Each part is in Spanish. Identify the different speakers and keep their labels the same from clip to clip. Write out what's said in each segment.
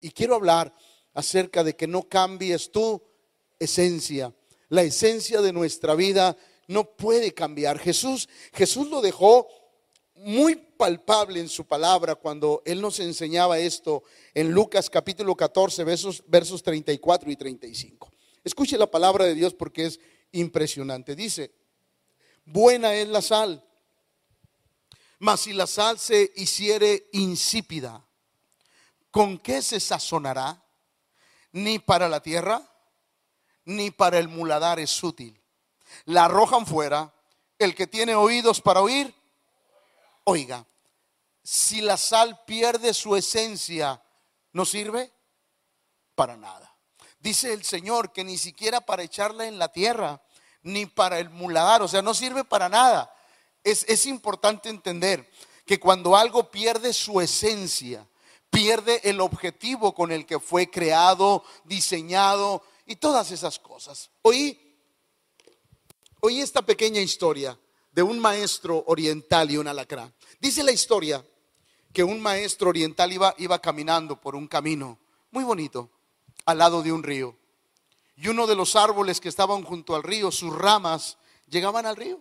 Speaker 1: Y quiero hablar acerca de que no cambies tu esencia. La esencia de nuestra vida no puede cambiar. Jesús, Jesús lo dejó muy palpable en su palabra cuando él nos enseñaba esto en Lucas capítulo 14 versos, versos 34 y 35. Escuche la palabra de Dios porque es impresionante. Dice, buena es la sal, mas si la sal se hiciere insípida, ¿con qué se sazonará? Ni para la tierra, ni para el muladar es útil. La arrojan fuera, el que tiene oídos para oír, oiga. Si la sal pierde su esencia, ¿no sirve? Para nada. Dice el Señor que ni siquiera para echarla en la tierra, ni para el muladar, o sea, no sirve para nada. Es, es importante entender que cuando algo pierde su esencia, pierde el objetivo con el que fue creado, diseñado y todas esas cosas. Oí, esta pequeña historia de un maestro oriental y un alacrán. Dice la historia que un maestro oriental iba, iba caminando por un camino muy bonito al lado de un río. Y uno de los árboles que estaban junto al río, sus ramas llegaban al río.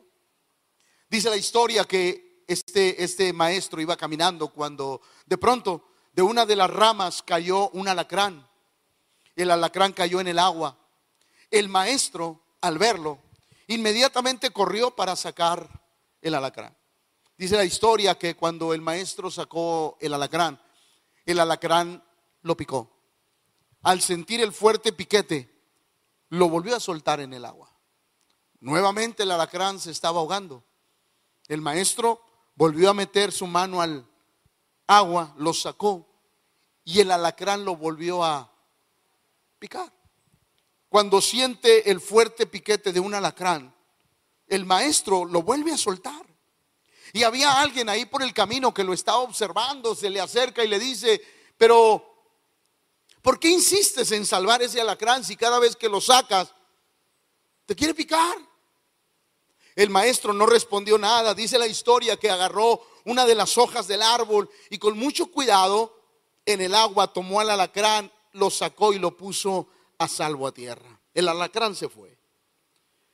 Speaker 1: Dice la historia que este, este maestro iba caminando cuando de pronto de una de las ramas cayó un alacrán. El alacrán cayó en el agua. El maestro, al verlo, inmediatamente corrió para sacar el alacrán. Dice la historia que cuando el maestro sacó el alacrán, el alacrán lo picó. Al sentir el fuerte piquete, lo volvió a soltar en el agua. Nuevamente el alacrán se estaba ahogando. El maestro volvió a meter su mano al agua, lo sacó y el alacrán lo volvió a picar. Cuando siente el fuerte piquete de un alacrán, el maestro lo vuelve a soltar. Y había alguien ahí por el camino que lo estaba observando, se le acerca y le dice, pero ¿por qué insistes en salvar ese alacrán si cada vez que lo sacas te quiere picar? El maestro no respondió nada. Dice la historia que agarró una de las hojas del árbol y con mucho cuidado en el agua tomó al alacrán, lo sacó y lo puso a salvo a tierra. El alacrán se fue.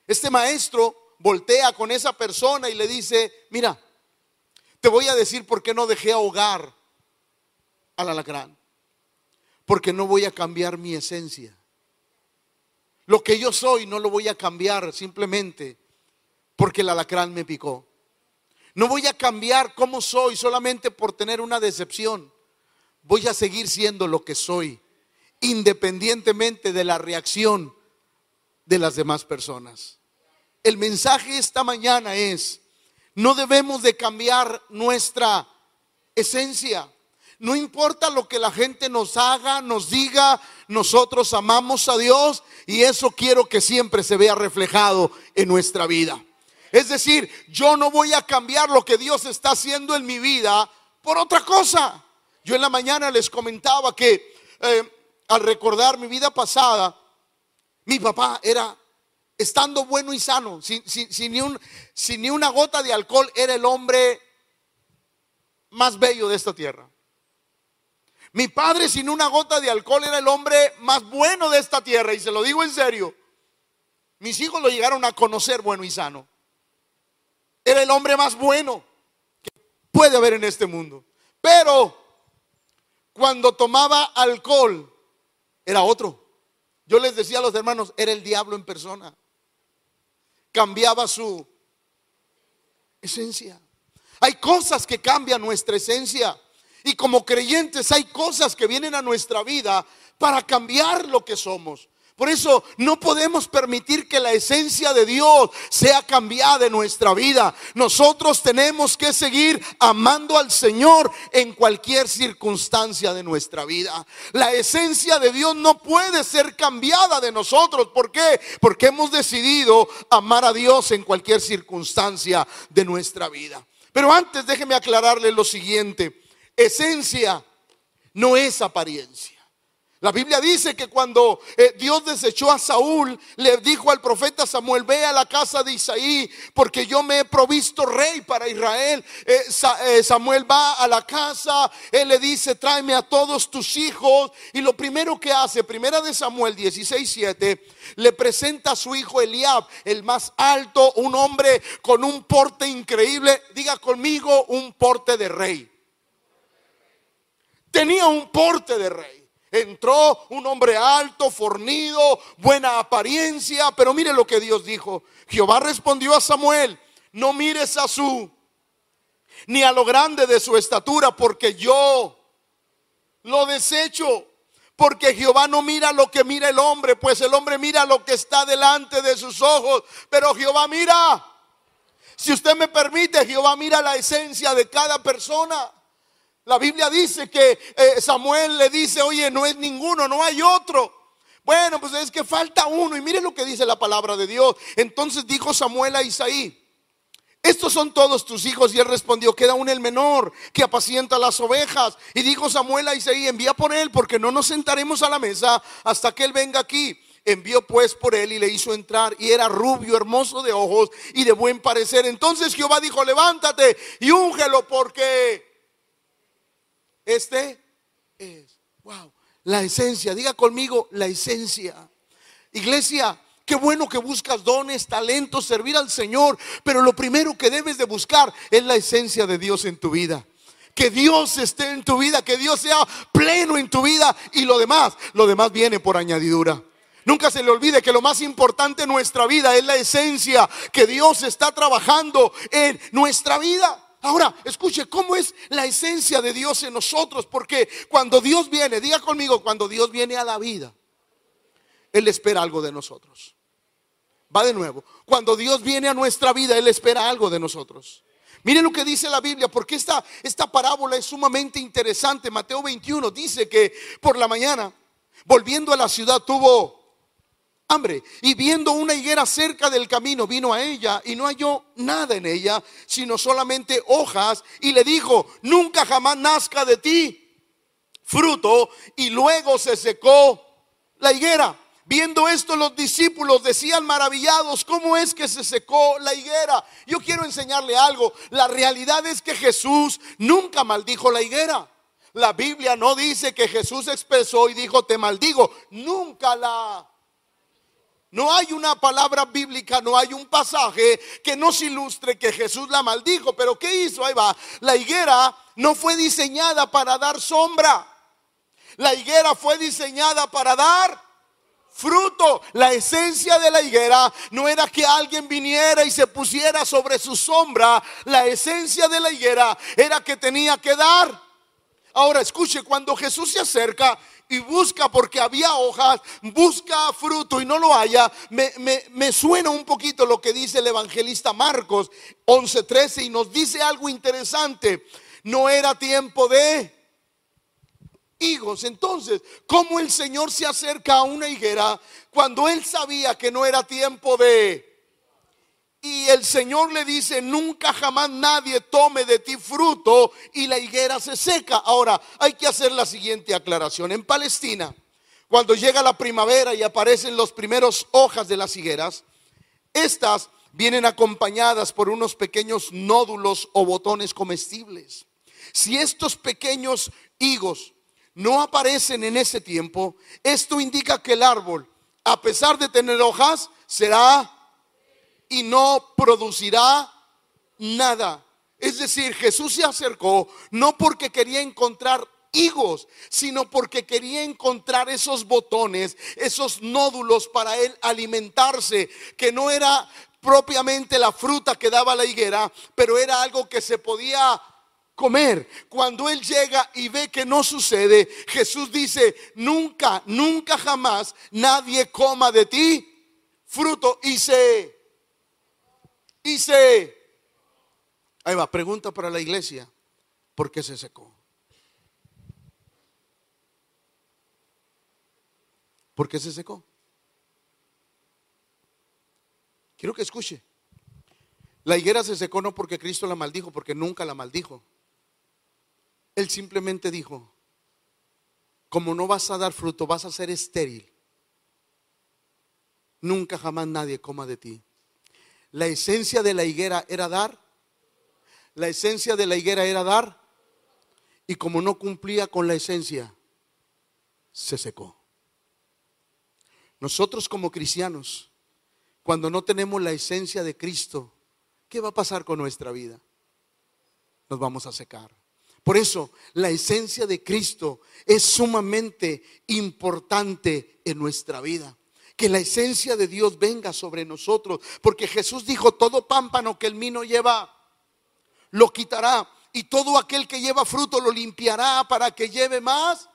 Speaker 1: Este maestro voltea con esa persona y le dice, mira, te voy a decir por qué no dejé ahogar al alacrán. Porque no voy a cambiar mi esencia. Lo que yo soy no lo voy a cambiar simplemente porque el alacrán me picó. No voy a cambiar cómo soy solamente por tener una decepción. Voy a seguir siendo lo que soy, independientemente de la reacción de las demás personas el mensaje esta mañana es, no debemos de cambiar nuestra esencia. No importa lo que la gente nos haga, nos diga, nosotros amamos a Dios y eso quiero que siempre se vea reflejado en nuestra vida. Es decir, yo no voy a cambiar lo que Dios está haciendo en mi vida por otra cosa. Yo en la mañana les comentaba que eh, al recordar mi vida pasada, mi papá era estando bueno y sano, sin, ni un, sin ni una gota de alcohol, era el hombre más bello de esta tierra. Mi padre sin una gota de alcohol era el hombre más bueno de esta tierra, y se lo digo en serio. Mis hijos lo llegaron a conocer bueno y sano. Era el hombre más bueno que puede haber en este mundo. Pero cuando tomaba alcohol, era otro. Yo les decía a los hermanos, era el diablo en persona cambiaba su esencia. Hay cosas que cambian nuestra esencia. Y como creyentes hay cosas que vienen a nuestra vida para cambiar lo que somos. Por eso no podemos permitir que la esencia de Dios sea cambiada en nuestra vida. Nosotros tenemos que seguir amando al Señor en cualquier circunstancia de nuestra vida. La esencia de Dios no puede ser cambiada de nosotros. ¿Por qué? Porque hemos decidido amar a Dios en cualquier circunstancia de nuestra vida. Pero antes déjeme aclararle lo siguiente. Esencia no es apariencia. La Biblia dice que cuando eh, Dios desechó a Saúl, le dijo al profeta Samuel, ve a la casa de Isaí, porque yo me he provisto rey para Israel. Eh, eh, Samuel va a la casa, él le dice, tráeme a todos tus hijos. Y lo primero que hace, primera de Samuel 16, 7, le presenta a su hijo Eliab, el más alto, un hombre con un porte increíble. Diga conmigo, un porte de rey. Tenía un porte de rey. Entró un hombre alto, fornido, buena apariencia, pero mire lo que Dios dijo. Jehová respondió a Samuel, no mires a su, ni a lo grande de su estatura, porque yo lo desecho. Porque Jehová no mira lo que mira el hombre, pues el hombre mira lo que está delante de sus ojos, pero Jehová mira. Si usted me permite, Jehová mira la esencia de cada persona. La Biblia dice que eh, Samuel le dice, oye, no es ninguno, no hay otro. Bueno, pues es que falta uno. Y mire lo que dice la palabra de Dios. Entonces dijo Samuel a Isaí, estos son todos tus hijos. Y él respondió, queda un el menor que apacienta las ovejas. Y dijo Samuel a Isaí, envía por él, porque no nos sentaremos a la mesa hasta que él venga aquí. Envió pues por él y le hizo entrar y era rubio, hermoso de ojos y de buen parecer. Entonces Jehová dijo, levántate y úngelo porque este es, wow, la esencia. Diga conmigo, la esencia. Iglesia, Qué bueno que buscas dones, talentos, servir al Señor, pero lo primero que debes de buscar es la esencia de Dios en tu vida. Que Dios esté en tu vida, que Dios sea pleno en tu vida y lo demás, lo demás viene por añadidura. Nunca se le olvide que lo más importante en nuestra vida es la esencia que Dios está trabajando en nuestra vida. Ahora, escuche, ¿cómo es la esencia de Dios en nosotros? Porque cuando Dios viene, diga conmigo, cuando Dios viene a la vida, Él espera algo de nosotros. Va de nuevo, cuando Dios viene a nuestra vida, Él espera algo de nosotros. Miren lo que dice la Biblia, porque esta, esta parábola es sumamente interesante. Mateo 21 dice que por la mañana, volviendo a la ciudad, tuvo hambre. Y viendo una higuera cerca del camino, vino a ella y no halló nada en ella, sino solamente hojas. Y le dijo, nunca jamás nazca de ti fruto. Y luego se secó la higuera. Viendo esto los discípulos decían maravillados, ¿cómo es que se secó la higuera? Yo quiero enseñarle algo. La realidad es que Jesús nunca maldijo la higuera. La Biblia no dice que Jesús expresó y dijo, te maldigo. Nunca la no hay una palabra bíblica, no hay un pasaje que nos ilustre que Jesús la maldijo. Pero ¿qué hizo? Ahí va. La higuera no fue diseñada para dar sombra. La higuera fue diseñada para dar fruto. La esencia de la higuera no era que alguien viniera y se pusiera sobre su sombra. La esencia de la higuera era que tenía que dar. Ahora escuche, cuando Jesús se acerca, y busca porque había hojas, busca fruto y no lo haya, me, suena un poquito lo que dice el evangelista Marcos 11:13 y nos dice algo interesante. No era tiempo de higos. Entonces, ¿cómo el Señor se acerca a una higuera cuando él sabía que no era tiempo de y el Señor le dice, nunca jamás nadie tome de ti fruto y la higuera se seca. Ahora, hay que hacer la siguiente aclaración. En Palestina, cuando llega la primavera y aparecen los primeros hojas de las higueras, estas vienen acompañadas por unos pequeños nódulos o botones comestibles. Si estos pequeños higos no aparecen en ese tiempo, esto indica que el árbol, a pesar de tener hojas, será y no producirá nada. Es decir, Jesús se acercó no porque quería encontrar higos, sino porque quería encontrar esos botones, esos nódulos para él alimentarse, que no era propiamente la fruta que daba la higuera, pero era algo que se podía comer. Cuando él llega y ve que no sucede, Jesús dice, nunca, nunca jamás nadie coma de ti fruto y se y se... Ahí va, pregunta para la iglesia. ¿Por qué se secó? ¿Por qué se secó? Quiero que escuche. La higuera se secó no porque Cristo la maldijo, porque nunca la maldijo. Él simplemente dijo, como no vas a dar fruto, vas a ser estéril. Nunca jamás nadie coma de ti. La esencia de la higuera era dar. La esencia de la higuera era dar. Y como no cumplía con la esencia, se secó. Nosotros como cristianos, cuando no tenemos la esencia de Cristo, ¿qué va a pasar con nuestra vida? Nos vamos a secar. Por eso la esencia de Cristo es sumamente importante en nuestra vida. Que la esencia de Dios venga sobre nosotros. Porque Jesús dijo, todo pámpano que el mí lleva, lo quitará. Y todo aquel que lleva fruto lo limpiará para que lleve más.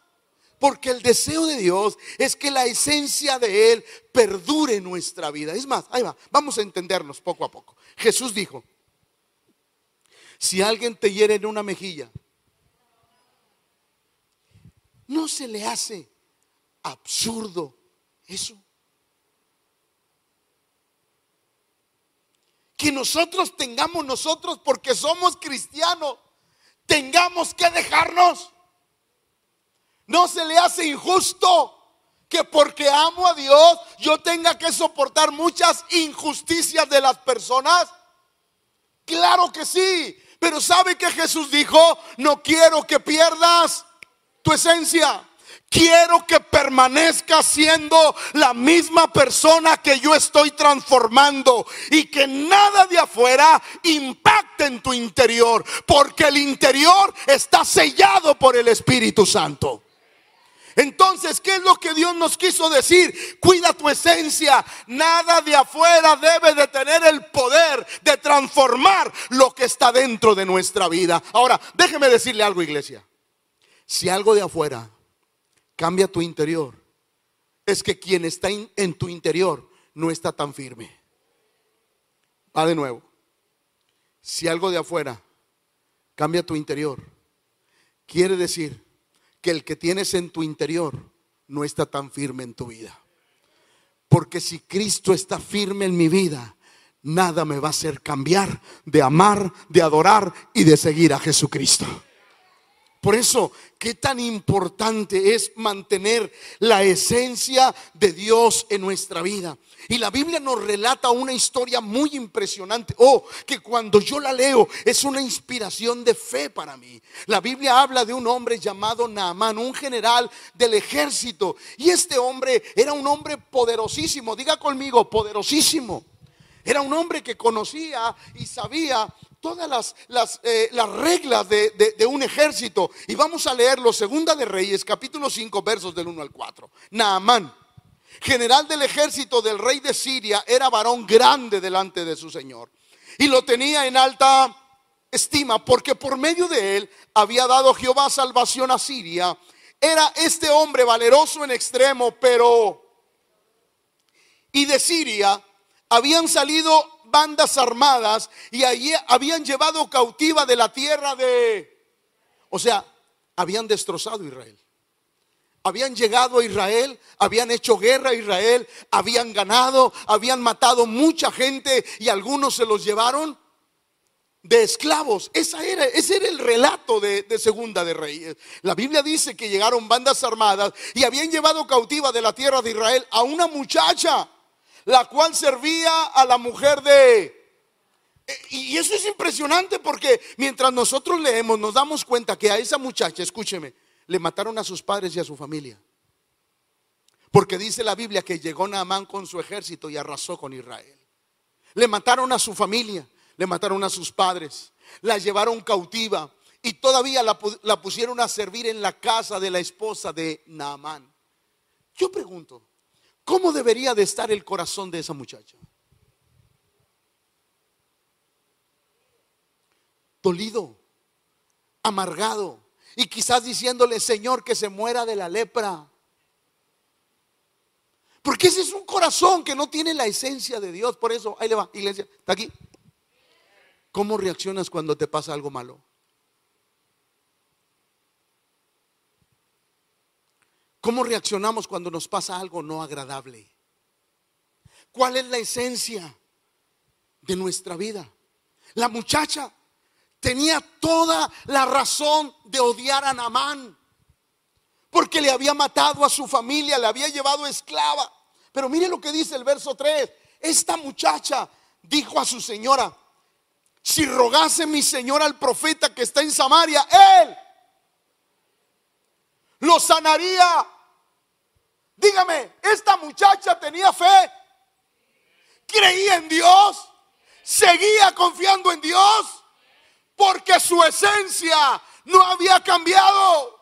Speaker 1: Porque el deseo de Dios es que la esencia de Él perdure en nuestra vida. Es más, ahí va, vamos a entendernos poco a poco. Jesús dijo, si alguien te hiere en una mejilla, ¿No se le hace absurdo eso? Que nosotros tengamos nosotros, porque somos cristianos, tengamos que dejarnos. ¿No se le hace injusto que porque amo a Dios yo tenga que soportar muchas injusticias de las personas? Claro que sí, pero ¿sabe que Jesús dijo? No quiero que pierdas tu esencia. Quiero que permanezca siendo la misma persona que yo estoy transformando y que nada de afuera impacte en tu interior, porque el interior está sellado por el Espíritu Santo. Entonces, ¿qué es lo que Dios nos quiso decir? Cuida tu esencia. Nada de afuera debe de tener el poder de transformar lo que está dentro de nuestra vida. Ahora, déjeme decirle algo, iglesia. Si algo de afuera cambia tu interior, es que quien está en tu interior no está tan firme. Va de nuevo. Si algo de afuera cambia tu interior, quiere decir que el que tienes en tu interior no está tan firme en tu vida. Porque si Cristo está firme en mi vida, nada me va a hacer cambiar de amar, de adorar y de seguir a Jesucristo. Por eso, qué tan importante es mantener la esencia de Dios en nuestra vida. Y la Biblia nos relata una historia muy impresionante. Oh, que cuando yo la leo es una inspiración de fe para mí. La Biblia habla de un hombre llamado Naamán, un general del ejército. Y este hombre era un hombre poderosísimo. Diga conmigo, poderosísimo. Era un hombre que conocía y sabía todas las, las, eh, reglas de, de, un ejército. Y vamos a leerlo, Segunda de Reyes, capítulo 5, versos del 1 al 4. Naamán, general del ejército del rey de Siria, era varón grande delante de su Señor. Y lo tenía en alta estima, porque por medio de él había dado Jehová salvación a Siria. Era este hombre valeroso en extremo, pero... Y de Siria habían salido bandas armadas y allí habían llevado cautiva de la tierra de... O sea, habían destrozado Israel. Habían llegado a Israel, habían hecho guerra a Israel, habían ganado, habían matado mucha gente y algunos se los llevaron de esclavos. Esa era, ese era el relato de, de, Segunda de Reyes. La Biblia dice que llegaron bandas armadas y habían llevado cautiva de la tierra de Israel a una muchacha la cual servía a la mujer de... Y eso es impresionante porque mientras nosotros leemos nos damos cuenta que a esa muchacha, escúcheme, le mataron a sus padres y a su familia. Porque dice la Biblia que llegó Naamán con su ejército y arrasó con Israel. Le mataron a su familia, le mataron a sus padres, la llevaron cautiva y todavía la, la pusieron a servir en la casa de la esposa de Naamán. Yo pregunto, ¿Cómo debería de estar el corazón de esa muchacha? Dolido, amargado y quizás diciéndole, Señor, que se muera de la lepra. Porque ese es un corazón que no tiene la esencia de Dios. Por eso, ahí le va, iglesia, está aquí. ¿Cómo reaccionas cuando te pasa algo malo? ¿Cómo reaccionamos cuando nos pasa algo no agradable? ¿Cuál es la esencia de nuestra vida? La muchacha tenía toda la razón de odiar a Namán. porque le había matado a su familia, le había llevado esclava. Pero mire lo que dice el verso 3. Esta muchacha dijo a su señora, si rogase mi señora al profeta que está en Samaria, él lo sanaría. Dígame, esta muchacha tenía fe, creía en Dios, seguía confiando en Dios, porque su esencia no había cambiado.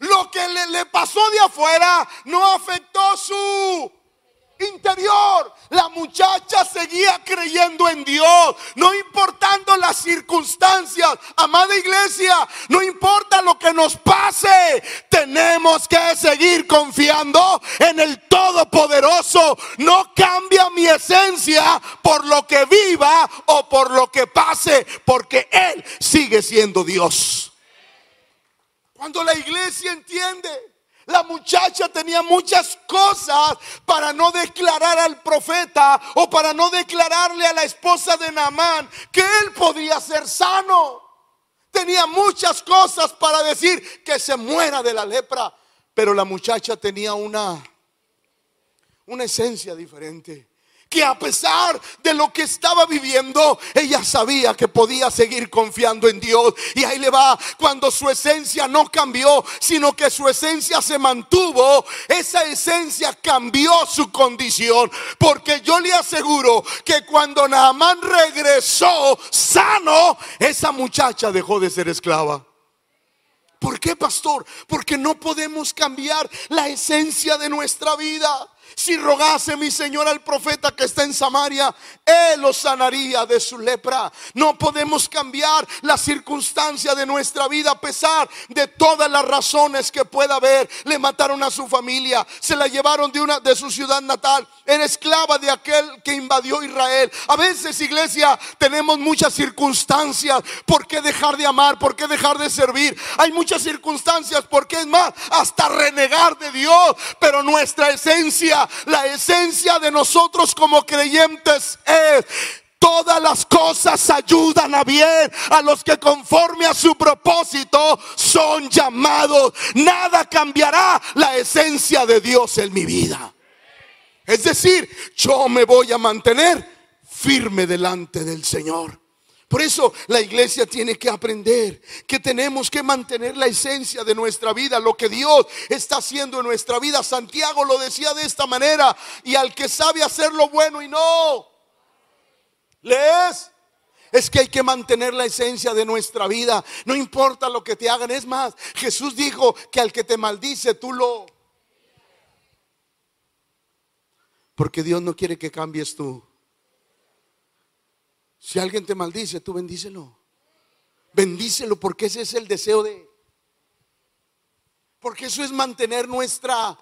Speaker 1: Lo que le, le pasó de afuera no afectó su interior. La muchacha seguía creyendo en Dios, no importando las circunstancias. Amada iglesia, no importa lo que nos pase, tenemos que seguir confiando en el Todopoderoso. No cambia mi esencia por lo que viva o por lo que pase, porque Él sigue siendo Dios. Cuando la iglesia entiende la muchacha tenía muchas cosas para no declarar al profeta o para no declararle a la esposa de Naamán que él podía ser sano. Tenía muchas cosas para decir que se muera de la lepra, pero la muchacha tenía una una esencia diferente que a pesar de lo que estaba viviendo, ella sabía que podía seguir confiando en Dios. Y ahí le va, cuando su esencia no cambió, sino que su esencia se mantuvo, esa esencia cambió su condición. Porque yo le aseguro que cuando Naamán regresó sano, esa muchacha dejó de ser esclava. ¿Por qué, pastor? Porque no podemos cambiar la esencia de nuestra vida. Si rogase mi Señor al profeta que está en Samaria, Él lo sanaría de su lepra. No podemos cambiar la circunstancia de nuestra vida a pesar de todas las razones que pueda haber. Le mataron a su familia, se la llevaron de una de su ciudad natal. Era esclava de aquel que invadió Israel. A veces, iglesia, tenemos muchas circunstancias. ¿Por qué dejar de amar? ¿Por qué dejar de servir? Hay muchas circunstancias. Porque es más, hasta renegar de Dios. Pero nuestra esencia la esencia de nosotros como creyentes es Todas las cosas ayudan a bien a los que conforme a su propósito son llamados. Nada cambiará la esencia de Dios en mi vida. Es decir, yo me voy a mantener firme delante del Señor. Por eso la iglesia tiene que aprender que tenemos que mantener la esencia de nuestra vida, lo que Dios está haciendo en nuestra vida. Santiago lo decía de esta manera, y al que sabe hacer lo bueno y no, lees. Es que hay que mantener la esencia de nuestra vida. No importa lo que te hagan. Es más, Jesús dijo que al que te maldice, tú lo... Porque Dios no quiere que cambies tú. Si alguien te maldice, tú bendícelo. Bendícelo porque ese es el deseo de... Porque eso es mantener nuestra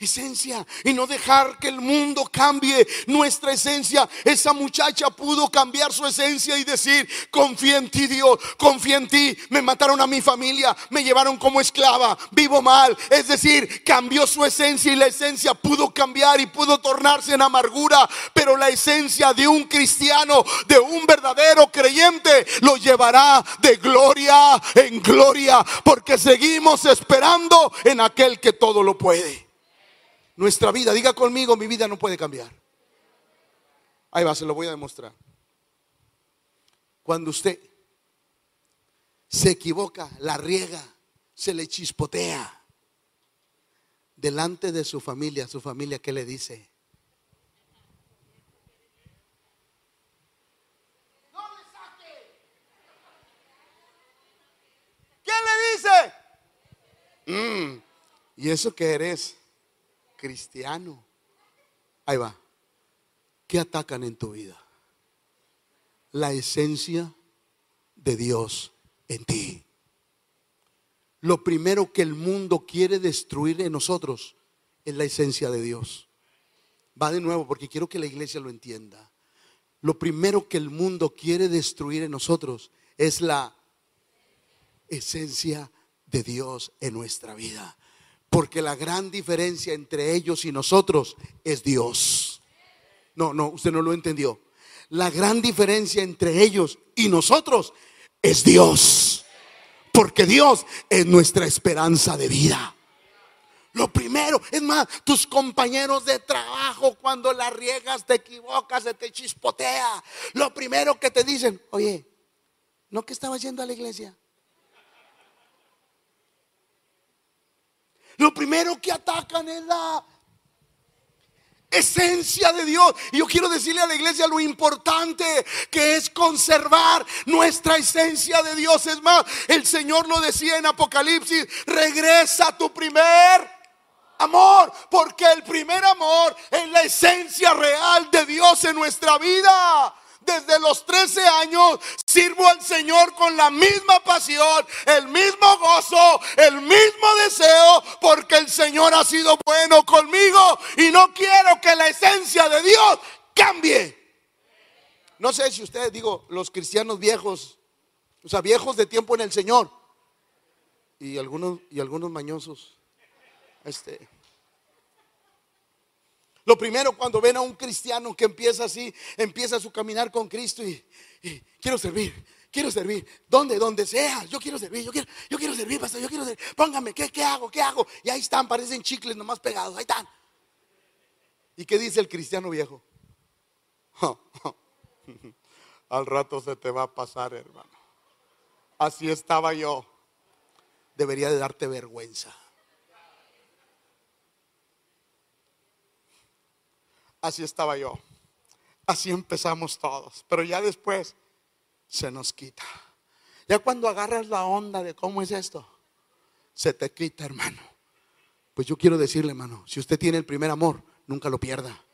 Speaker 1: esencia y no dejar que el mundo cambie nuestra esencia. Esa muchacha pudo cambiar su esencia y decir, confía en ti Dios, confía en ti. Me mataron a mi familia, me llevaron como esclava, vivo mal. Es decir, cambió su esencia y la esencia pudo cambiar y pudo tornarse en amargura. Pero la esencia de un cristiano, de un verdadero creyente, lo llevará de gloria en gloria porque seguimos esperando en aquel que todo lo puede nuestra vida. Diga conmigo, mi vida no puede cambiar. Ahí va, se lo voy a demostrar. Cuando usted se equivoca, la riega, se le chispotea delante de su familia, su familia, ¿qué le dice? No le saque. ¿Qué le dice? Mm, ¿Y eso que eres? Cristiano. Ahí va. ¿Qué atacan en tu vida? La esencia de Dios en ti. Lo primero que el mundo quiere destruir en nosotros es la esencia de Dios. Va de nuevo porque quiero que la iglesia lo entienda. Lo primero que el mundo quiere destruir en nosotros es la esencia de Dios en nuestra vida. Porque la gran diferencia entre ellos y nosotros es Dios. No, no, usted no lo entendió. La gran diferencia entre ellos y nosotros es Dios. Porque Dios es nuestra esperanza de vida. Lo primero, es más, tus compañeros de trabajo, cuando la riegas, te equivocas, se te chispotea. Lo primero que te dicen, oye, ¿no que estabas yendo a la iglesia? Lo primero que atacan es la esencia de Dios. Y yo quiero decirle a la iglesia lo importante que es conservar nuestra esencia de Dios. Es más, el Señor lo decía en Apocalipsis, regresa a tu primer amor, porque el primer amor es la esencia real de Dios en nuestra vida desde los 13 años sirvo al Señor con la misma pasión, el mismo gozo, el mismo deseo, porque el Señor ha sido bueno conmigo y no quiero que la esencia de Dios cambie. No sé si ustedes, digo, los cristianos viejos, o sea, viejos de tiempo en el Señor y algunos y algunos mañosos. Este lo primero cuando ven a un cristiano que empieza así, empieza su caminar con Cristo y, quiero servir, quiero servir, donde, donde sea, yo quiero servir, yo quiero, yo quiero servir, pastor, yo quiero servir, póngame, ¿qué, ¿qué hago? ¿Qué hago? Y ahí están, parecen chicles nomás pegados, ahí están. ¿Y qué dice el cristiano viejo? Al rato se te va a pasar, hermano. Así estaba yo. Debería de darte vergüenza. Así estaba yo. Así empezamos todos. Pero ya después se nos quita. Ya cuando agarras la onda de cómo es esto, se te quita, hermano. Pues yo quiero decirle, hermano, si usted tiene el primer amor, nunca lo pierda.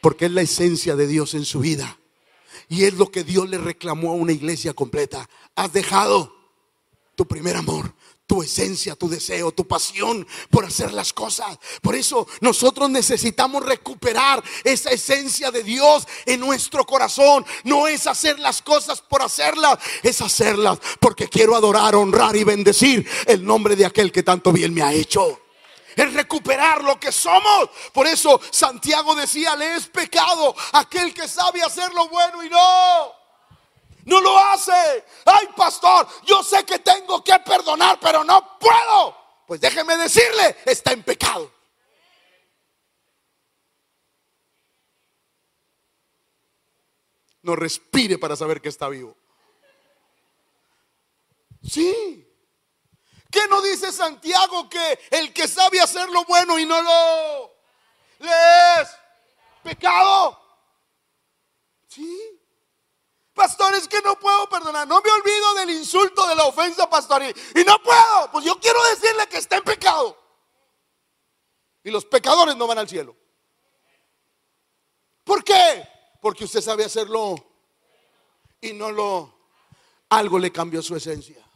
Speaker 1: Porque es la esencia de Dios en su vida. Y es lo que Dios le reclamó a una iglesia completa. Has dejado tu primer amor tu esencia, tu deseo, tu pasión por hacer las cosas. Por eso nosotros necesitamos recuperar esa esencia de Dios en nuestro corazón. No es hacer las cosas por hacerlas, es hacerlas porque quiero adorar, honrar y bendecir el nombre de aquel que tanto bien me ha hecho. Es recuperar lo que somos. Por eso Santiago decía, le es pecado aquel que sabe hacer lo bueno y no no lo hace. Ay, pastor, yo sé que tengo que perdonar, pero no puedo. Pues déjeme decirle, está en pecado. No respire para saber que está vivo. Sí. ¿Qué no dice Santiago que el que sabe hacer lo bueno y no lo es pecado? Sí. Pastor, es que no puedo perdonar. No me olvido del insulto, de la ofensa pastoril. Y no puedo. Pues yo quiero decirle que está en pecado. Y los pecadores no van al cielo. ¿Por qué? Porque usted sabe hacerlo y no lo... Algo le cambió su esencia.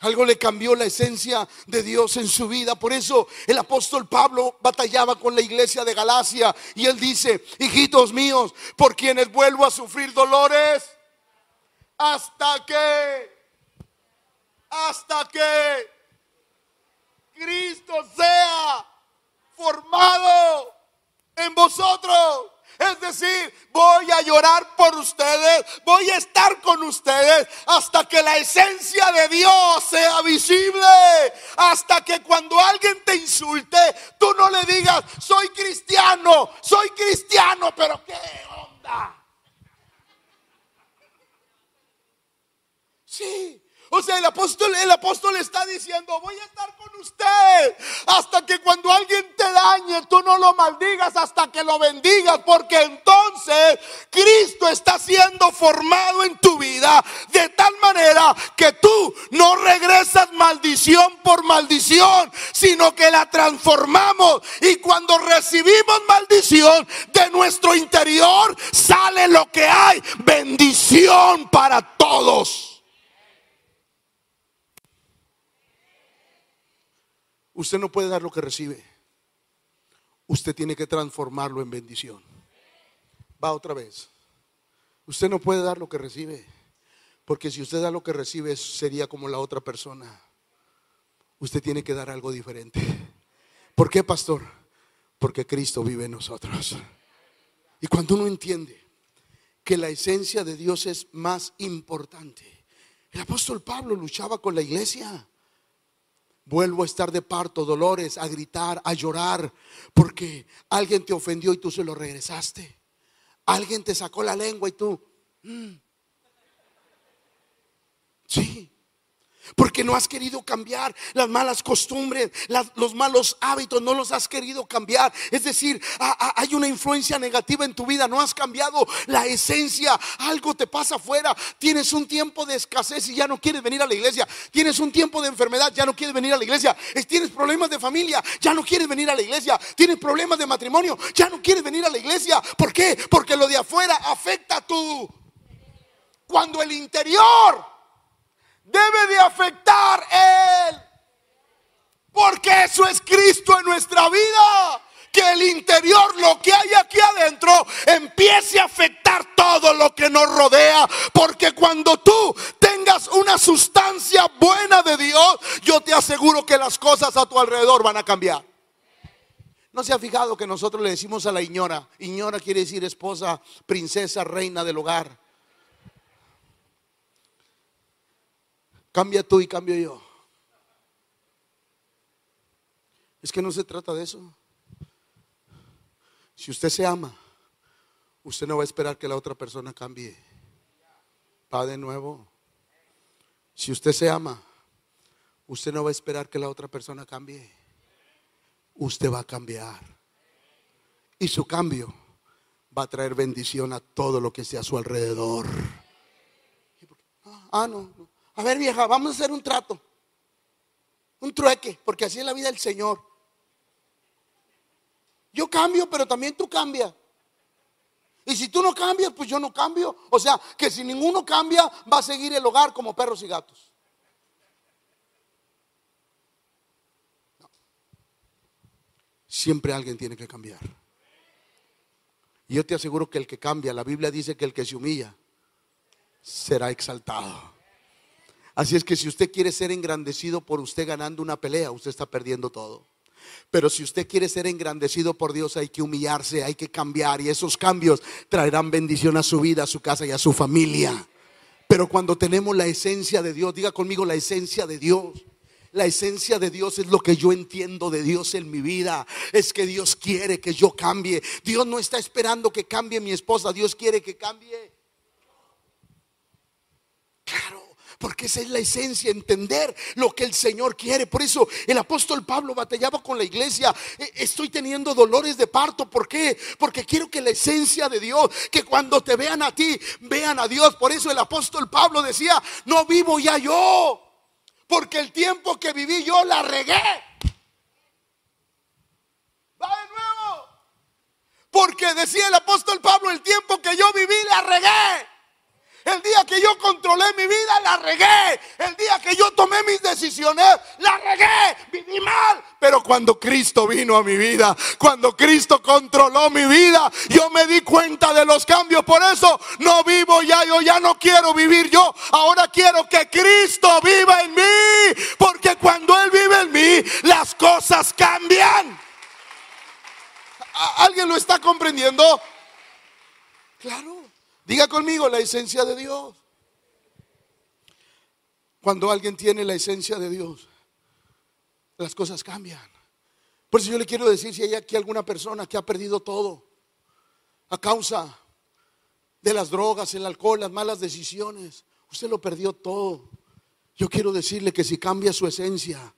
Speaker 1: Algo le cambió la esencia de Dios en su vida. Por eso el apóstol Pablo batallaba con la iglesia de Galacia y él dice, hijitos míos, por quienes vuelvo a sufrir dolores, hasta que, hasta que Cristo sea formado en vosotros. Es decir, voy a llorar por ustedes, voy a estar con ustedes hasta que la esencia de Dios sea visible. Hasta que cuando alguien te insulte, tú no le digas, soy cristiano, soy cristiano, pero ¿qué onda? Sí, o sea, el apóstol, el apóstol está diciendo, voy a estar con usted hasta que cuando alguien te dañe, tú no lo maldigas hasta que lo bendigas, porque entonces Cristo está siendo formado en tu vida de tal manera que tú no regresas maldición por maldición, sino que la transformamos y cuando recibimos maldición de nuestro interior sale lo que hay, bendición para todos. Usted no puede dar lo que recibe. Usted tiene que transformarlo en bendición. Va otra vez. Usted no puede dar lo que recibe. Porque si usted da lo que recibe sería como la otra persona. Usted tiene que dar algo diferente. ¿Por qué, pastor? Porque Cristo vive en nosotros. Y cuando uno entiende que la esencia de Dios es más importante, el apóstol Pablo luchaba con la iglesia. Vuelvo a estar de parto, dolores, a gritar, a llorar, porque alguien te ofendió y tú se lo regresaste. Alguien te sacó la lengua y tú... Mm". Sí, porque no has querido cambiar las malas costumbres, los malos hábitos, no los has querido cambiar. Es decir, hay una influencia negativa en tu vida, no has cambiado la esencia, algo te pasa afuera, tienes un tiempo de escasez y ya no quieres venir a la iglesia, tienes un tiempo de enfermedad, ya no quieres venir a la iglesia, tienes problemas de familia, ya no quieres venir a la iglesia, tienes problemas de matrimonio, ya no quieres venir a la iglesia. ¿Por qué? Porque lo de afuera afecta a tu... Cuando el interior debe de afectar Él. Porque eso es Cristo en nuestra vida. Que el interior, lo que hay aquí adentro, empiece a afectar todo lo que nos rodea. Porque cuando tú tengas una sustancia buena de Dios, yo te aseguro que las cosas a tu alrededor van a cambiar. ¿No se ha fijado que nosotros le decimos a la iñora? Iñora quiere decir esposa, princesa, reina del hogar. Cambia tú y cambio yo. Es que no se trata de eso. Si usted se ama, usted no va a esperar que la otra persona cambie. Va de nuevo. Si usted se ama, usted no va a esperar que la otra persona cambie. Usted va a cambiar. Y su cambio va a traer bendición a todo lo que esté a su alrededor. Ah, no, no. A ver, vieja, vamos a hacer un trato. Un trueque, porque así es la vida del Señor. Yo cambio, pero también tú cambias. Y si tú no cambias, pues yo no cambio. O sea, que si ninguno cambia, va a seguir el hogar como perros y gatos. Siempre alguien tiene que cambiar. Y yo te aseguro que el que cambia, la Biblia dice que el que se humilla será exaltado. Así es que si usted quiere ser engrandecido por usted ganando una pelea, usted está perdiendo todo. Pero si usted quiere ser engrandecido por Dios, hay que humillarse, hay que cambiar. Y esos cambios traerán bendición a su vida, a su casa y a su familia. Pero cuando tenemos la esencia de Dios, diga conmigo la esencia de Dios. La esencia de Dios es lo que yo entiendo de Dios en mi vida. Es que Dios quiere que yo cambie. Dios no está esperando que cambie mi esposa. Dios quiere que cambie. Claro. Porque esa es la esencia, entender lo que el Señor quiere. Por eso el apóstol Pablo batallaba con la iglesia. E, estoy teniendo dolores de parto. ¿Por qué? Porque quiero que la esencia de Dios, que cuando te vean a ti, vean a Dios. Por eso el apóstol Pablo decía, no vivo ya yo. Porque el tiempo que viví yo la regué. Va de nuevo. Porque decía el apóstol Pablo, el tiempo que yo viví la regué. El día que yo controlé mi vida, la regué. El día que yo tomé mis decisiones, la regué. Viví mal. Pero cuando Cristo vino a mi vida, cuando Cristo controló mi vida, yo me di cuenta de los cambios. Por eso no vivo ya, yo ya no quiero vivir yo. Ahora quiero que Cristo viva en mí. Porque cuando Él vive en mí, las cosas cambian. ¿Alguien lo está comprendiendo? Claro. Diga conmigo la esencia de Dios. Cuando alguien tiene la esencia de Dios, las cosas cambian. Por eso yo le quiero decir si hay aquí alguna persona que ha perdido todo a causa de las drogas, el alcohol, las malas decisiones, usted lo perdió todo. Yo quiero decirle que si cambia su esencia,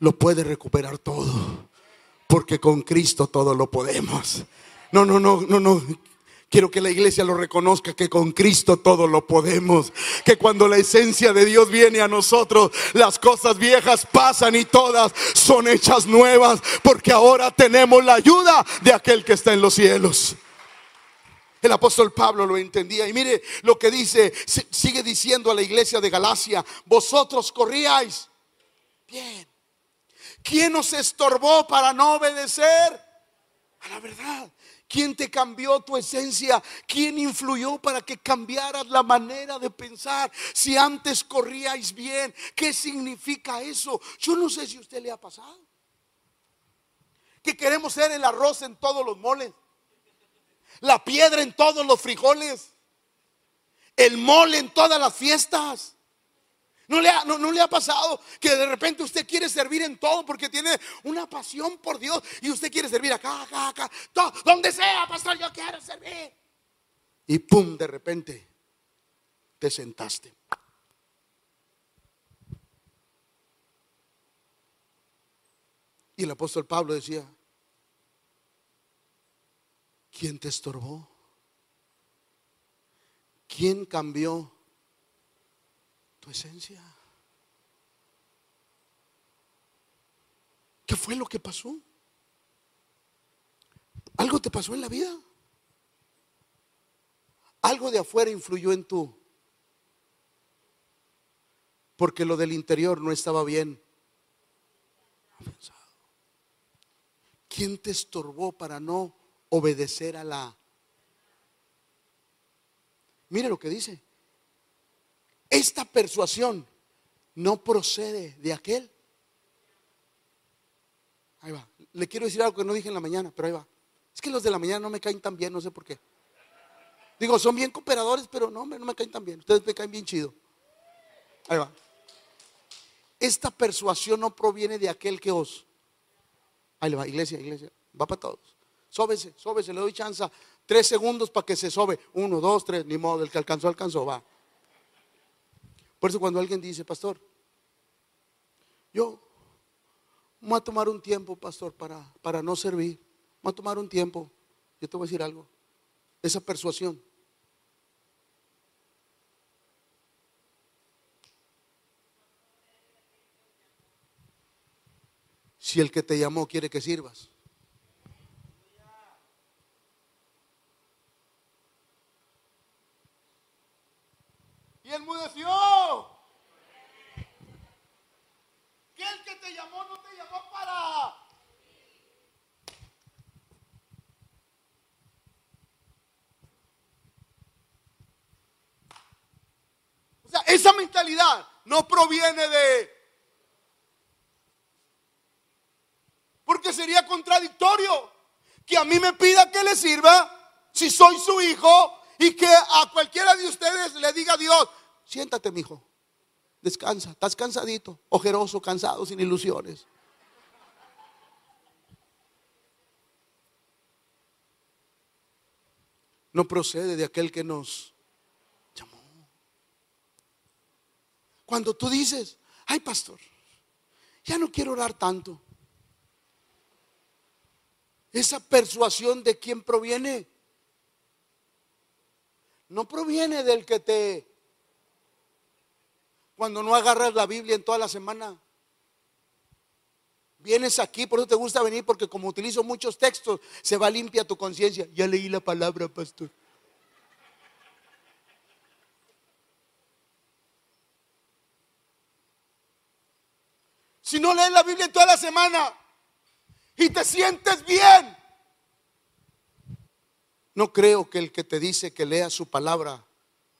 Speaker 1: lo puede recuperar todo. Porque con Cristo todo lo podemos. No, no, no, no, no. Quiero que la iglesia lo reconozca, que con Cristo todo lo podemos. Que cuando la esencia de Dios viene a nosotros, las cosas viejas pasan y todas son hechas nuevas. Porque ahora tenemos la ayuda de aquel que está en los cielos. El apóstol Pablo lo entendía. Y mire lo que dice, sigue diciendo a la iglesia de Galacia, vosotros corríais. Bien. ¿Quién nos estorbó para no obedecer a la verdad? ¿Quién te cambió tu esencia? ¿Quién influyó para que cambiaras la manera de pensar? Si antes corríais bien, ¿qué significa eso? Yo no sé si a usted le ha pasado. Que queremos ser el arroz en todos los moles, la piedra en todos los frijoles, el mole en todas las fiestas. ¿No le, ha, no, le ha pasado que de repente usted quiere servir en todo porque tiene una pasión por Dios y usted quiere servir acá, acá, acá, todo, donde sea, pastor, yo quiero servir. Y pum, de repente te sentaste. Y el apóstol Pablo decía, ¿quién te estorbó? ¿Quién cambió tu esencia. ¿Qué fue lo que pasó? ¿Algo te pasó en la vida? Algo de afuera influyó en tú. Porque lo del interior no estaba bien ¿Quién te estorbó para no obedecer a la... Mire lo que dice. Esta persuasión no procede de aquel. Ahí va. Le quiero decir algo que no dije en la mañana, pero ahí va. Es que los de la mañana no me caen tan bien, no sé por qué. Digo, son bien cooperadores, pero no, no me caen tan bien. Ustedes me caen bien chido. Ahí va. Esta persuasión no proviene de aquel que os. Ahí va, iglesia, iglesia. Va para todos. Sóbese, sóbese, le doy chance. Tres segundos para que se sobe. Uno, dos, tres, ni modo, el que alcanzó, alcanzó, va. Por eso cuando alguien dice, pastor, yo voy a tomar un tiempo, pastor, para, para no servir. Voy a tomar un tiempo. Yo te voy a decir algo. Esa persuasión. Si el que te llamó quiere que sirvas. Y enmudeció. Que el que te llamó no te llamó para... O esa mentalidad no proviene de... Porque sería contradictorio que a mí me pida que le sirva si soy su hijo y que a cualquiera de ustedes le diga a Dios, siéntate, mi hijo, descansa, estás cansadito, ojeroso, cansado, sin ilusiones. No procede de aquel que nos Cuando tú dices, ay pastor, ya no quiero orar tanto. Esa persuasión de quién proviene no proviene del que te... Cuando no agarras la Biblia en toda la semana. Vienes aquí, por eso te gusta venir, porque como utilizo muchos textos, se va limpia tu conciencia. Ya leí la palabra, pastor. Si no lees la Biblia toda la semana y te sientes bien, no creo que el que te dice que lea su palabra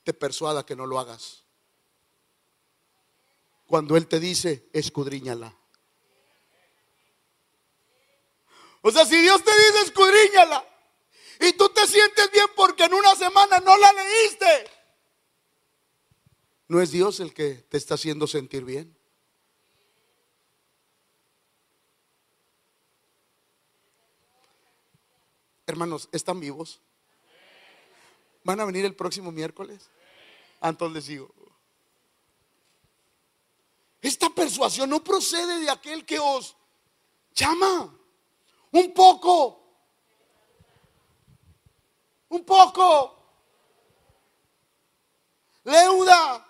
Speaker 1: te persuada que no lo hagas. Cuando Él te dice, escudriñala. O sea, si Dios te dice, escudriñala, y tú te sientes bien porque en una semana no la leíste, no es Dios el que te está haciendo sentir bien. Hermanos, ¿están vivos? ¿Van a venir el próximo miércoles? Entonces les digo, esta persuasión no procede de aquel que os llama. Un poco. Un poco. Leuda.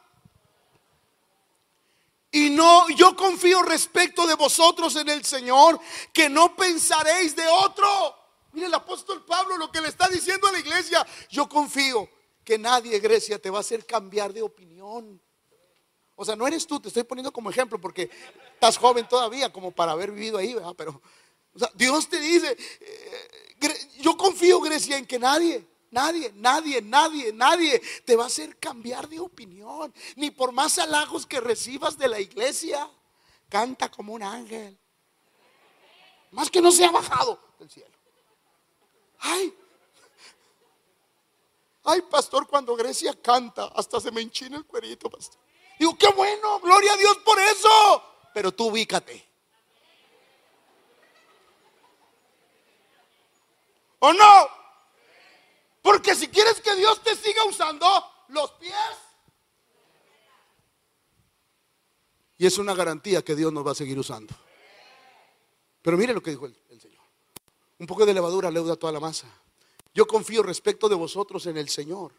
Speaker 1: Y no, yo confío respecto de vosotros en el Señor, que no pensaréis de otro. Mire el apóstol Pablo lo que le está diciendo a la iglesia. Yo confío que nadie, Grecia, te va a hacer cambiar de opinión. O sea, no eres tú, te estoy poniendo como ejemplo porque estás joven todavía como para haber vivido ahí, ¿verdad? Pero, sea, Dios te dice, eh, yo confío, Grecia, en que nadie, nadie, nadie, nadie, nadie te va a hacer cambiar de opinión. Ni por más halagos que recibas de la iglesia, canta como un ángel. Más que no se ha bajado del cielo. Ay, ay, pastor, cuando Grecia canta, hasta se me enchina el cuerito, pastor. Digo, qué bueno, gloria a Dios por eso. Pero tú ubícate. ¿O no? Porque si quieres que Dios te siga usando los pies. Y es una garantía que Dios nos va a seguir usando. Pero mire lo que dijo el, el Señor. Un poco de levadura leuda toda la masa. Yo confío respecto de vosotros en el Señor,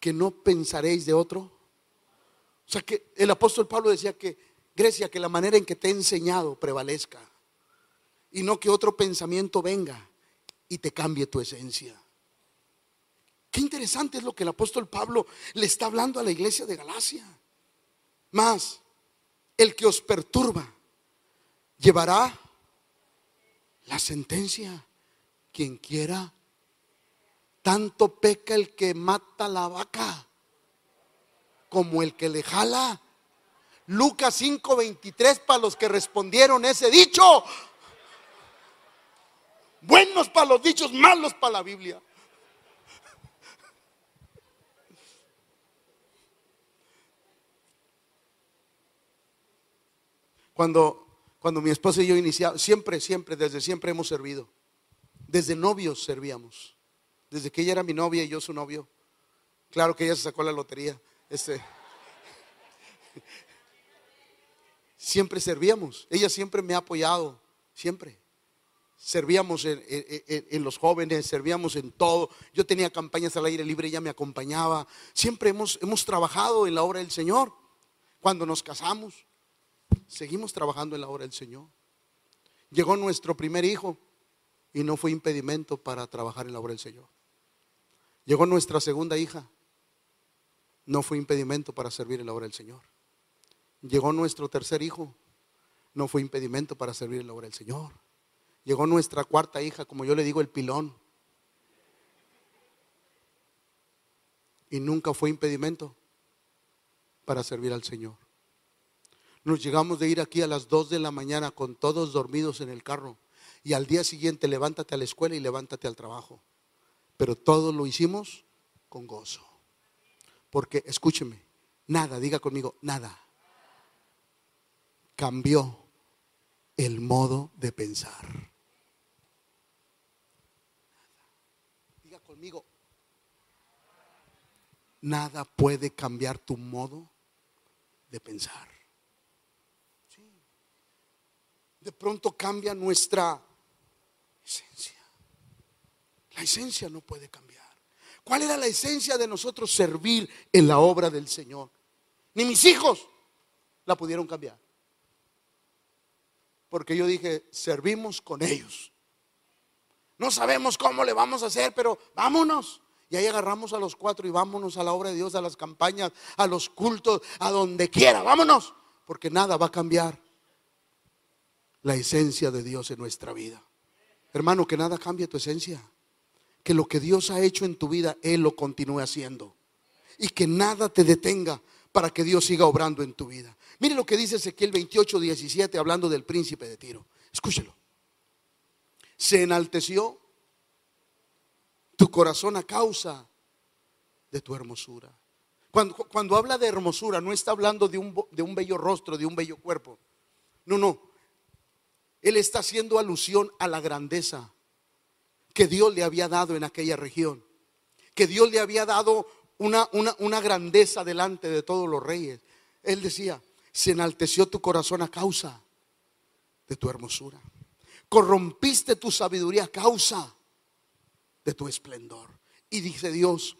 Speaker 1: que no pensaréis de otro. O sea que el apóstol Pablo decía que, Grecia, que la manera en que te he enseñado prevalezca. Y no que otro pensamiento venga y te cambie tu esencia. Qué interesante es lo que el apóstol Pablo le está hablando a la iglesia de Galacia. Más, el que os perturba llevará la sentencia. Quien quiera, tanto peca el que mata la vaca como el que le jala. Lucas 5:23 para los que respondieron ese dicho. Buenos para los dichos, malos para la Biblia. Cuando, cuando mi esposa y yo iniciamos, siempre, siempre, desde siempre hemos servido. Desde novios servíamos. Desde que ella era mi novia y yo su novio. Claro que ella se sacó la lotería. Este, siempre servíamos. Ella siempre me ha apoyado. Siempre. Servíamos en, los jóvenes, servíamos en todo. Yo tenía campañas al aire libre, ella me acompañaba. Siempre hemos, hemos trabajado en la obra del Señor. Cuando nos casamos, seguimos trabajando en la obra del Señor. Llegó nuestro primer hijo y no fue impedimento para trabajar en la obra del Señor. Llegó nuestra segunda hija, no fue impedimento para servir en la obra del Señor. Llegó nuestro tercer hijo, no fue impedimento para servir en la obra del Señor. Llegó nuestra cuarta hija, como yo le digo, el pilón. Y nunca fue impedimento para servir al Señor. Nos llegamos de ir aquí a las 2 de la mañana con todos dormidos en el carro. Y al día siguiente levántate a la escuela y levántate al trabajo. Pero todo lo hicimos con gozo. Porque, escúcheme, nada, diga conmigo, nada cambió el modo de pensar. Diga conmigo, nada puede cambiar tu modo de pensar. De pronto cambia nuestra esencia. La esencia no puede cambiar. ¿Cuál era la esencia de nosotros servir en la obra del Señor? Ni mis hijos la pudieron cambiar. Porque yo dije, servimos con ellos. No sabemos cómo le vamos a hacer, pero vámonos. Y ahí agarramos a los cuatro y vámonos a la obra de Dios, a las campañas, a los cultos, a donde quiera. Vámonos. Porque nada va a cambiar la esencia de Dios en nuestra vida. Hermano, que nada cambie tu esencia. Que lo que Dios ha hecho en tu vida, Él lo continúe haciendo. Y que nada te detenga para que Dios siga obrando en tu vida. Mire lo que dice Ezequiel 28, 17, hablando del príncipe de Tiro. Escúchelo. Se enalteció tu corazón a causa de tu hermosura. Cuando, cuando habla de hermosura, no está hablando de un, de un bello rostro, de un bello cuerpo. No, no. Él está haciendo alusión a la grandeza que Dios le había dado en aquella región. Que Dios le había dado una, una, grandeza delante de todos los reyes. Él decía, se enalteció tu corazón a causa de tu hermosura. Corrompiste tu sabiduría a causa de tu esplendor. Y dice Dios,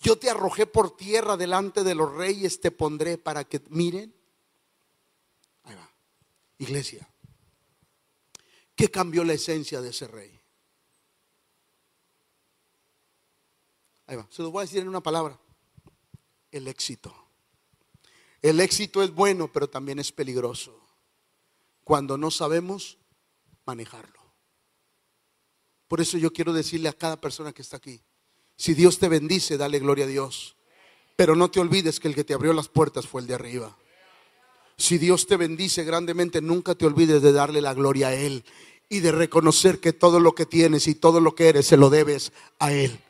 Speaker 1: yo te arrojé por tierra delante de los reyes, te pondré para que miren. Ahí va. Iglesia, ¿qué cambió la esencia de ese rey? Ahí va. Se lo voy a decir en una palabra. El éxito. El éxito es bueno, pero también es peligroso cuando no sabemos manejarlo. Por eso yo quiero decirle a cada persona que está aquí, si Dios te bendice, dale gloria a Dios. Pero no te olvides que el que te abrió las puertas fue el de arriba. Si Dios te bendice grandemente, nunca te olvides de darle la gloria a Él y de reconocer que todo lo que tienes y todo lo que eres se lo debes a Él.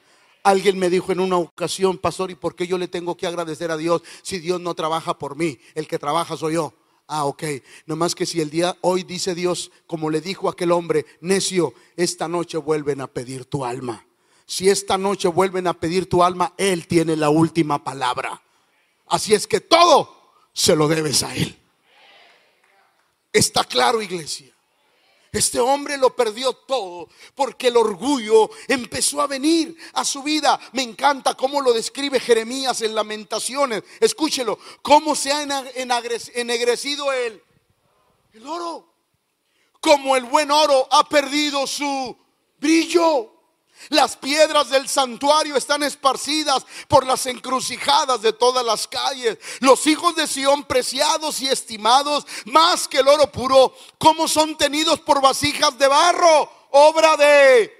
Speaker 1: Alguien me dijo en una ocasión, pastor, ¿y por qué yo le tengo que agradecer a Dios si Dios no trabaja por mí? El que trabaja soy yo. Ah, ok. Nomás que si el día hoy dice Dios, como le dijo aquel hombre, necio, esta noche vuelven a pedir tu alma. Si esta noche vuelven a pedir tu alma, Él tiene la última palabra. Así es que todo se lo debes a Él. Está claro, iglesia. Este hombre lo perdió todo porque el orgullo empezó a venir a su vida. Me encanta cómo lo describe Jeremías en Lamentaciones. Escúchelo, cómo se ha ennegrecido el, el oro. Como el buen oro ha perdido su brillo. Las piedras del santuario están esparcidas por las encrucijadas de todas las calles. Los hijos de Sión, preciados y estimados más que el oro puro, como son tenidos por vasijas de barro, obra de...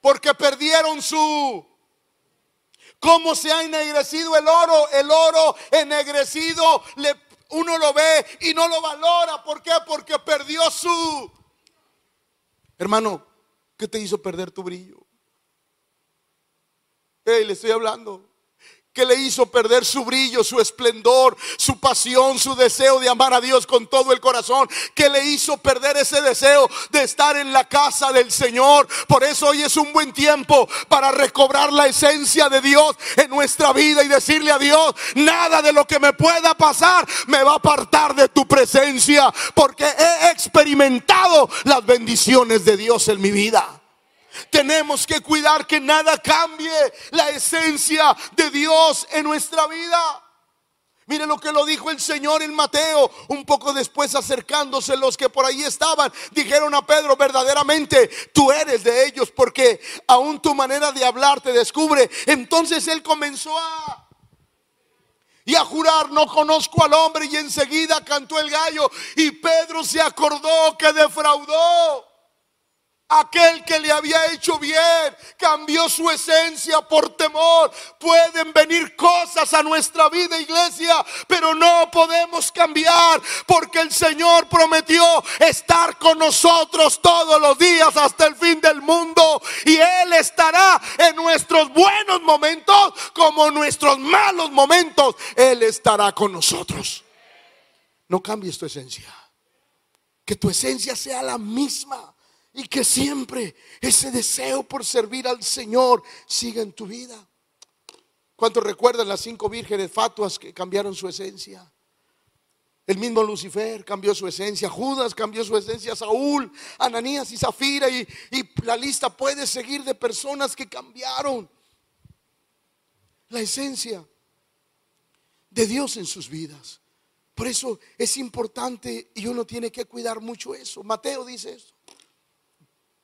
Speaker 1: Porque perdieron su... ¿Cómo se ha ennegrecido el oro? El oro ennegrecido, uno lo ve y no lo valora. ¿Por qué? Porque perdió su... Hermano, ¿Qué te hizo perder tu brillo? Hey, le estoy hablando que le hizo perder su brillo, su esplendor, su pasión, su deseo de amar a Dios con todo el corazón, que le hizo perder ese deseo de estar en la casa del Señor. Por eso hoy es un buen tiempo para recobrar la esencia de Dios en nuestra vida y decirle a Dios, nada de lo que me pueda pasar me va a apartar de tu presencia, porque he experimentado las bendiciones de Dios en mi vida. Tenemos que cuidar que nada cambie la esencia de Dios en nuestra vida. Mire lo que lo dijo el Señor en Mateo. Un poco después acercándose los que por ahí estaban, dijeron a Pedro, verdaderamente tú eres de ellos porque aún tu manera de hablar te descubre. Entonces él comenzó a... Y a jurar, no conozco al hombre. Y enseguida cantó el gallo. Y Pedro se acordó que defraudó Aquel que le había hecho bien cambió su esencia por temor. Pueden venir cosas a nuestra vida, iglesia, pero no podemos cambiar porque el Señor prometió estar con nosotros todos los días hasta el fin del mundo. Y Él estará en nuestros buenos momentos como en nuestros malos momentos. Él estará con nosotros. No cambies tu esencia. Que tu esencia sea la misma y que siempre ese deseo por servir al Señor siga en tu vida. ¿Cuántos recuerdan las cinco vírgenes fatuas que cambiaron su esencia? El mismo Lucifer cambió su esencia, Judas cambió su esencia, Saúl, Ananías y Zafira, y, y la lista puede seguir de personas que cambiaron la esencia de Dios en sus vidas. Por eso es importante y uno tiene que cuidar mucho eso. Mateo dice eso.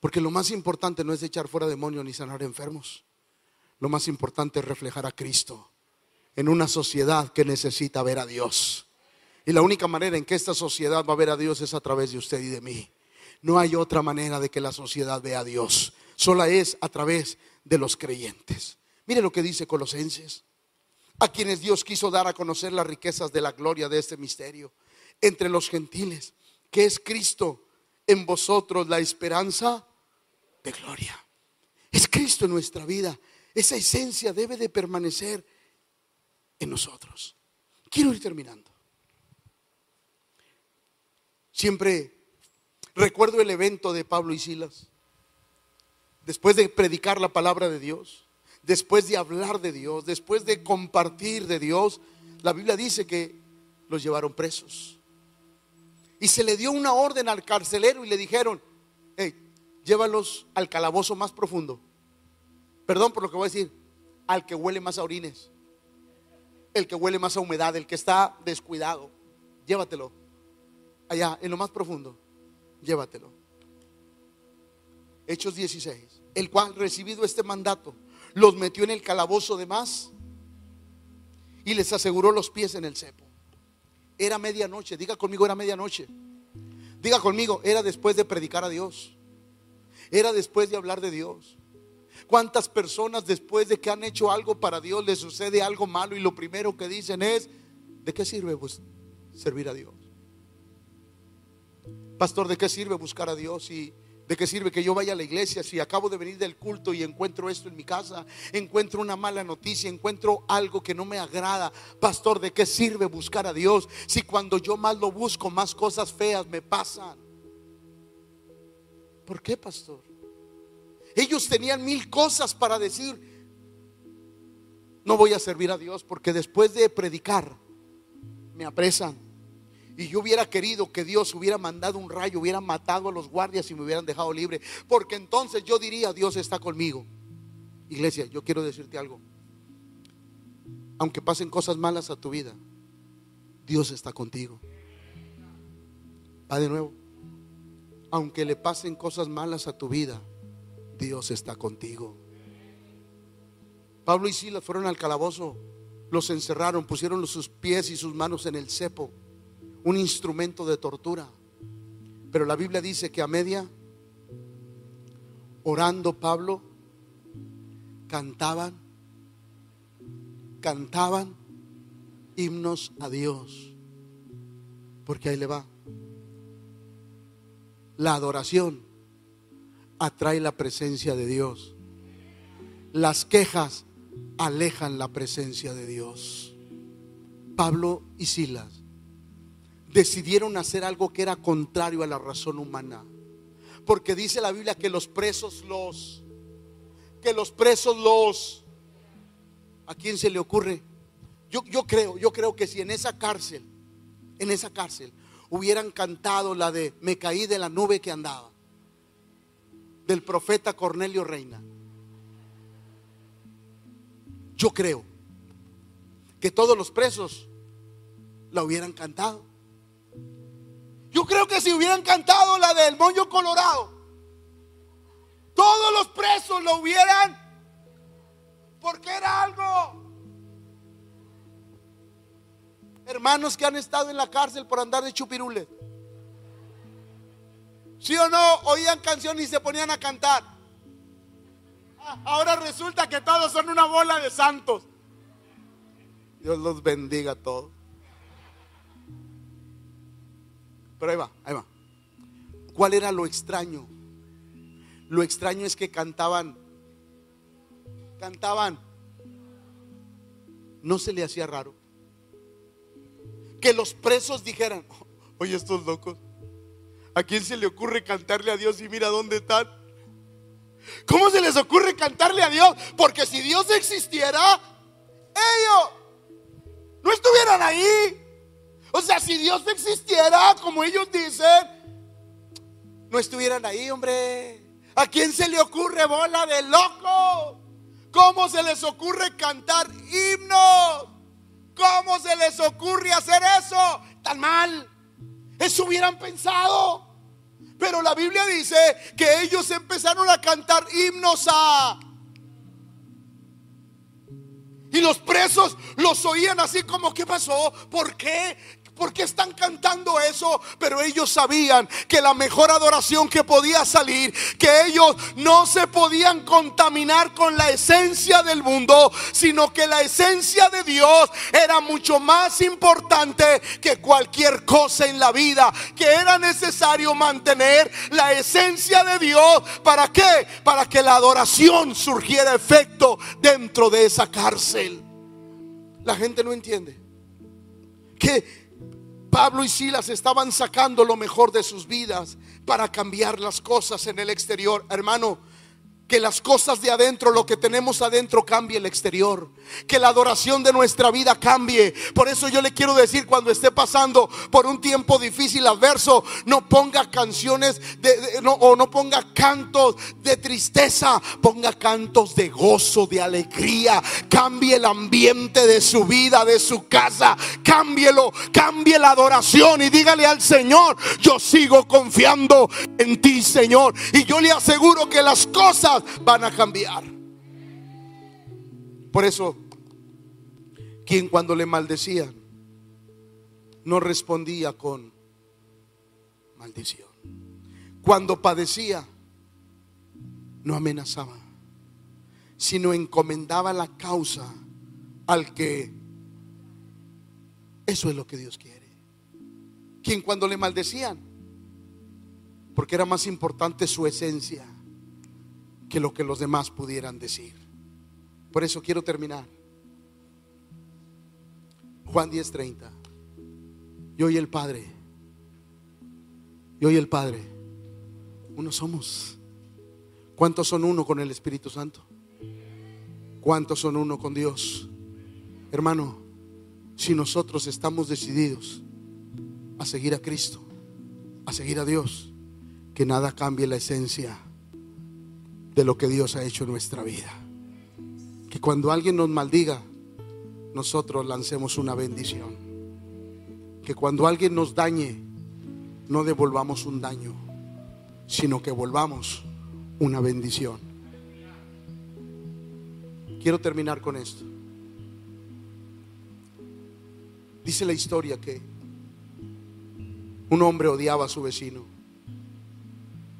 Speaker 1: porque lo más importante no es echar fuera demonios ni sanar enfermos. Lo más importante es reflejar a Cristo en una sociedad que necesita ver a Dios. Y la única manera en que esta sociedad va a ver a Dios es a través de usted y de mí. No hay otra manera de que la sociedad vea a Dios. Sola es a través de los creyentes. Mire lo que dice Colosenses. A quienes Dios quiso dar a conocer las riquezas de la gloria de este misterio entre los gentiles, que es Cristo en vosotros la esperanza de gloria. Es Cristo en nuestra vida. Esa esencia debe de permanecer en nosotros. Quiero ir terminando. Siempre recuerdo el evento de Pablo y Silas. Después de predicar la palabra de Dios, después de hablar de Dios, después de compartir de Dios, la Biblia dice que los llevaron presos. Y se le dio una orden al carcelero y le dijeron, hey, llévalos al calabozo más profundo. Perdón por lo que voy a decir, al que huele más a orines, el que huele más a humedad, el que está descuidado, llévatelo. Allá, en lo más profundo, llévatelo. Hechos 16, el cual recibido este mandato, los metió en el calabozo de más y les aseguró los pies en el cepo. Era medianoche, diga conmigo, era medianoche. Diga conmigo, era después de predicar a Dios. Era después de hablar de Dios. ¿Cuántas personas después de que han hecho algo para Dios les sucede algo malo y lo primero que dicen es, ¿de qué sirve servir a Dios? Pastor, ¿de qué sirve buscar a Dios y ¿De qué sirve que yo vaya a la iglesia si acabo de venir del culto y encuentro esto en mi casa? Encuentro una mala noticia, encuentro algo que no me agrada. Pastor, ¿de qué sirve buscar a Dios si cuando yo más lo busco, más cosas feas me pasan? ¿Por qué, pastor? Ellos tenían mil cosas para decir. No voy a servir a Dios porque después de predicar me apresan y yo hubiera querido que Dios hubiera mandado un rayo, hubiera matado a los guardias y me hubieran dejado libre. Porque entonces yo diría, Dios está conmigo. Iglesia, yo quiero decirte algo. Aunque pasen cosas malas a tu vida, Dios está contigo. Va de nuevo. Aunque le pasen cosas malas a tu vida, Dios está contigo. Pablo y Silas fueron al calabozo, los encerraron, pusieron sus pies y sus manos en el cepo un instrumento de tortura. Pero la Biblia dice que a media, orando Pablo, cantaban, cantaban himnos a Dios. Porque ahí le va. La adoración atrae la presencia de Dios. Las quejas alejan la presencia de Dios. Pablo y Silas decidieron hacer algo que era contrario a la razón humana. Porque dice la Biblia que los presos los, que los presos los, ¿a quién se le ocurre? Yo, yo creo, yo creo que si en esa cárcel, en esa cárcel, hubieran cantado la de Me caí de la nube que andaba, del profeta Cornelio Reina, yo creo que todos los presos la hubieran cantado. Yo creo que si hubieran cantado la del moño colorado, todos los presos lo hubieran, porque era algo. Hermanos que han estado en la cárcel por andar de chupirule. ¿Sí o no? Oían canciones y se ponían a cantar. Ahora resulta que todos son una bola de santos. Dios los bendiga a todos. Pero ahí va, ahí va. ¿Cuál era lo extraño? Lo extraño es que cantaban, cantaban. No se le hacía raro. Que los presos dijeran, oye estos locos, ¿a quién se le ocurre cantarle a Dios y mira dónde están? ¿Cómo se les ocurre cantarle a Dios? Porque si Dios existiera, ellos no estuvieran ahí. O sea, si Dios existiera, como ellos dicen, no estuvieran ahí, hombre. ¿A quién se le ocurre bola de loco? ¿Cómo se les ocurre cantar himnos? ¿Cómo se les ocurre hacer eso? Tan mal. Eso hubieran pensado. Pero la Biblia dice que ellos empezaron a cantar himnos a y los presos los oían así como, ¿qué pasó? ¿Por qué? ¿Por qué están cantando eso? Pero ellos sabían que la mejor adoración que podía salir, que ellos no se podían contaminar con la esencia del mundo, sino que la esencia de Dios era mucho más importante que cualquier cosa en la vida, que era necesario mantener la esencia de Dios. ¿Para qué? Para que la adoración surgiera efecto dentro de esa cárcel. La gente no entiende que Pablo y Silas estaban sacando lo mejor de sus vidas para cambiar las cosas en el exterior. Hermano, que las cosas de adentro, lo que tenemos adentro, cambie el exterior. Que la adoración de nuestra vida cambie. Por eso yo le quiero decir, cuando esté pasando por un tiempo difícil, adverso, no ponga canciones de, no, o no ponga cantos de tristeza, ponga cantos de gozo, de alegría. Cambie el ambiente de su vida, de su casa. Cámbielo, cambie la adoración y dígale al Señor, yo sigo confiando en ti, Señor. Y yo le aseguro que las cosas van a cambiar. Por eso, quien cuando le maldecían, no respondía con maldición. Cuando padecía, no amenazaba, sino encomendaba la causa al que eso es lo que Dios quiere. Quien cuando le maldecían, porque era más importante su esencia que lo que los demás pudieran decir. Por eso quiero terminar. Juan 10:30. Yo y el Padre. Yo y el Padre. Uno somos. ¿Cuántos son uno con el Espíritu Santo? ¿Cuántos son uno con Dios? Hermano, si nosotros estamos decididos a seguir a Cristo, a seguir a Dios, que nada cambie la esencia de lo que Dios ha hecho en nuestra vida. Que cuando alguien nos maldiga, nosotros lancemos una bendición. Que cuando alguien nos dañe, no devolvamos un daño, sino que volvamos una bendición. Quiero terminar con esto. Dice la historia que un hombre odiaba a su vecino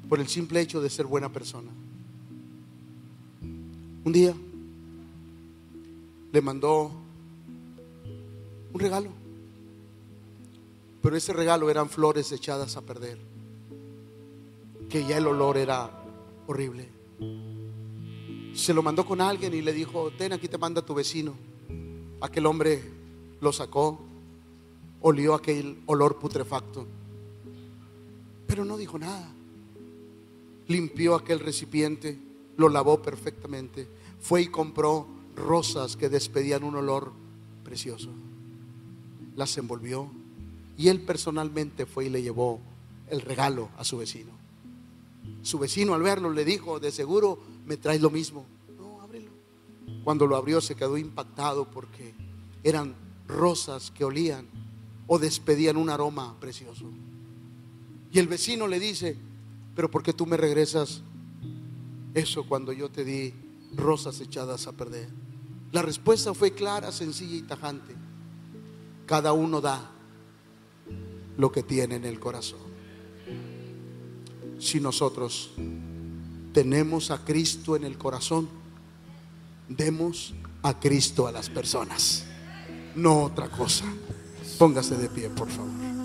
Speaker 1: por el simple hecho de ser buena persona. Un día le mandó un regalo, pero ese regalo eran flores echadas a perder, que ya el olor era horrible. Se lo mandó con alguien y le dijo, ten aquí te manda tu vecino. Aquel hombre lo sacó, olió aquel olor putrefacto, pero no dijo nada. Limpió aquel recipiente, lo lavó perfectamente, fue y compró rosas que despedían un olor precioso. Las envolvió y él personalmente fue y le llevó el regalo a su vecino. Su vecino al verlo le dijo, de seguro me traes lo mismo. No, ábrelo. Cuando lo abrió se quedó impactado porque eran rosas que olían o despedían un aroma precioso. Y el vecino le dice, pero ¿por qué tú me regresas eso cuando yo te di rosas echadas a perder? La respuesta fue clara, sencilla y tajante. Cada uno da lo que tiene en el corazón. Si nosotros tenemos a Cristo en el corazón, demos a Cristo a las personas, no otra cosa. Póngase de pie, por favor.